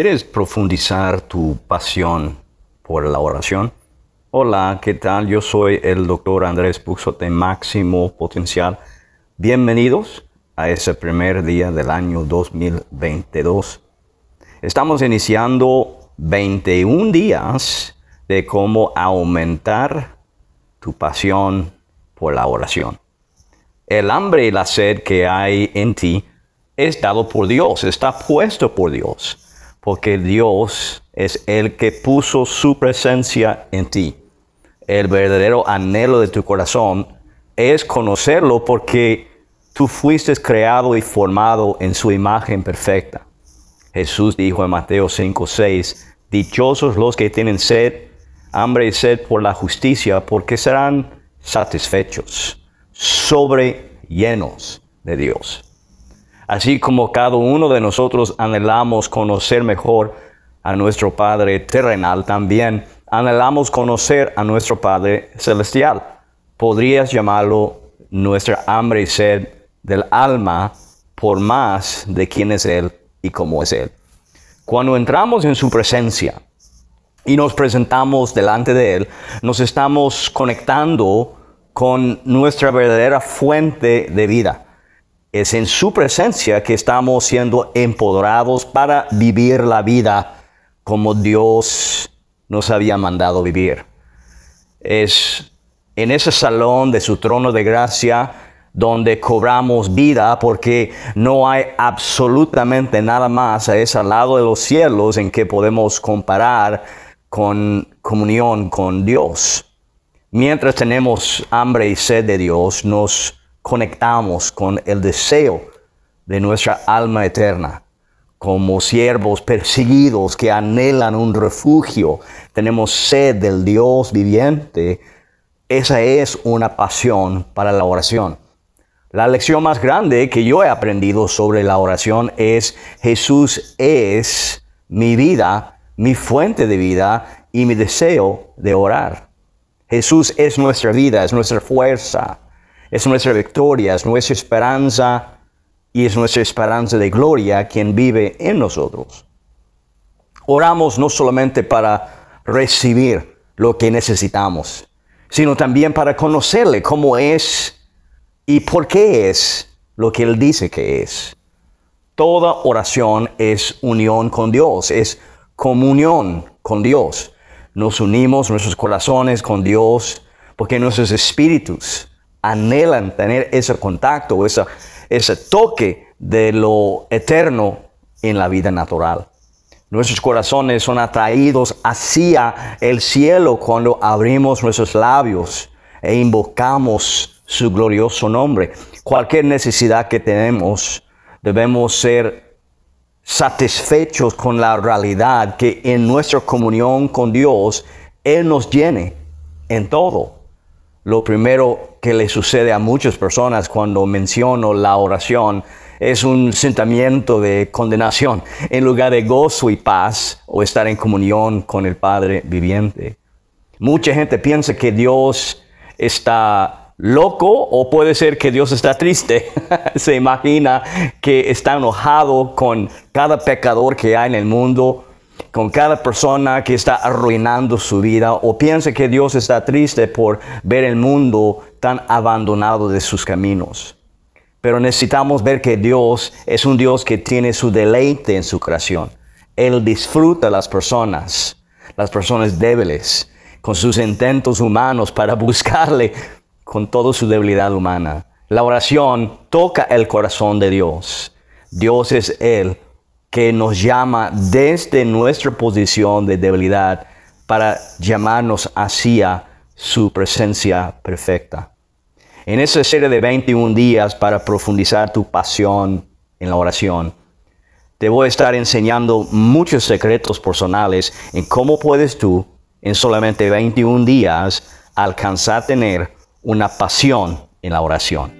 ¿Quieres profundizar tu pasión por la oración? Hola, ¿qué tal? Yo soy el doctor Andrés Puxo de Máximo Potencial. Bienvenidos a ese primer día del año 2022. Estamos iniciando 21 días de cómo aumentar tu pasión por la oración. El hambre y la sed que hay en ti es dado por Dios, está puesto por Dios porque Dios es el que puso su presencia en ti. El verdadero anhelo de tu corazón es conocerlo porque tú fuiste creado y formado en su imagen perfecta. Jesús dijo en Mateo 5:6, dichosos los que tienen sed, hambre y sed por la justicia, porque serán satisfechos, sobre llenos de Dios. Así como cada uno de nosotros anhelamos conocer mejor a nuestro Padre terrenal, también anhelamos conocer a nuestro Padre celestial. Podrías llamarlo nuestra hambre y sed del alma por más de quién es Él y cómo es Él. Cuando entramos en su presencia y nos presentamos delante de Él, nos estamos conectando con nuestra verdadera fuente de vida es en su presencia que estamos siendo empoderados para vivir la vida como Dios nos había mandado vivir. Es en ese salón de su trono de gracia donde cobramos vida porque no hay absolutamente nada más a ese lado de los cielos en que podemos comparar con comunión con Dios. Mientras tenemos hambre y sed de Dios, nos conectamos con el deseo de nuestra alma eterna. Como siervos perseguidos que anhelan un refugio, tenemos sed del Dios viviente. Esa es una pasión para la oración. La lección más grande que yo he aprendido sobre la oración es Jesús es mi vida, mi fuente de vida y mi deseo de orar. Jesús es nuestra vida, es nuestra fuerza, es nuestra victoria, es nuestra esperanza y es nuestra esperanza de gloria quien vive en nosotros. Oramos no solamente para recibir lo que necesitamos, sino también para conocerle cómo es y por qué es lo que Él dice que es. Toda oración es unión con Dios, es comunión con Dios. Nos unimos nuestros corazones con Dios porque nuestros espíritus anhelan tener ese contacto, ese, ese toque de lo eterno en la vida natural. Nuestros corazones son atraídos hacia el cielo cuando abrimos nuestros labios e invocamos su glorioso nombre. Cualquier necesidad que tenemos, debemos ser satisfechos con la realidad que en nuestra comunión con Dios, Él nos llene en todo. Lo primero que le sucede a muchas personas cuando menciono la oración es un sentimiento de condenación en lugar de gozo y paz o estar en comunión con el Padre viviente. Mucha gente piensa que Dios está loco o puede ser que Dios está triste. Se imagina que está enojado con cada pecador que hay en el mundo con cada persona que está arruinando su vida o piensa que Dios está triste por ver el mundo tan abandonado de sus caminos. Pero necesitamos ver que Dios es un Dios que tiene su deleite en su creación. Él disfruta a las personas, las personas débiles, con sus intentos humanos para buscarle con toda su debilidad humana. La oración toca el corazón de Dios. Dios es Él que nos llama desde nuestra posición de debilidad para llamarnos hacia su presencia perfecta. En esta serie de 21 días para profundizar tu pasión en la oración, te voy a estar enseñando muchos secretos personales en cómo puedes tú, en solamente 21 días, alcanzar a tener una pasión en la oración.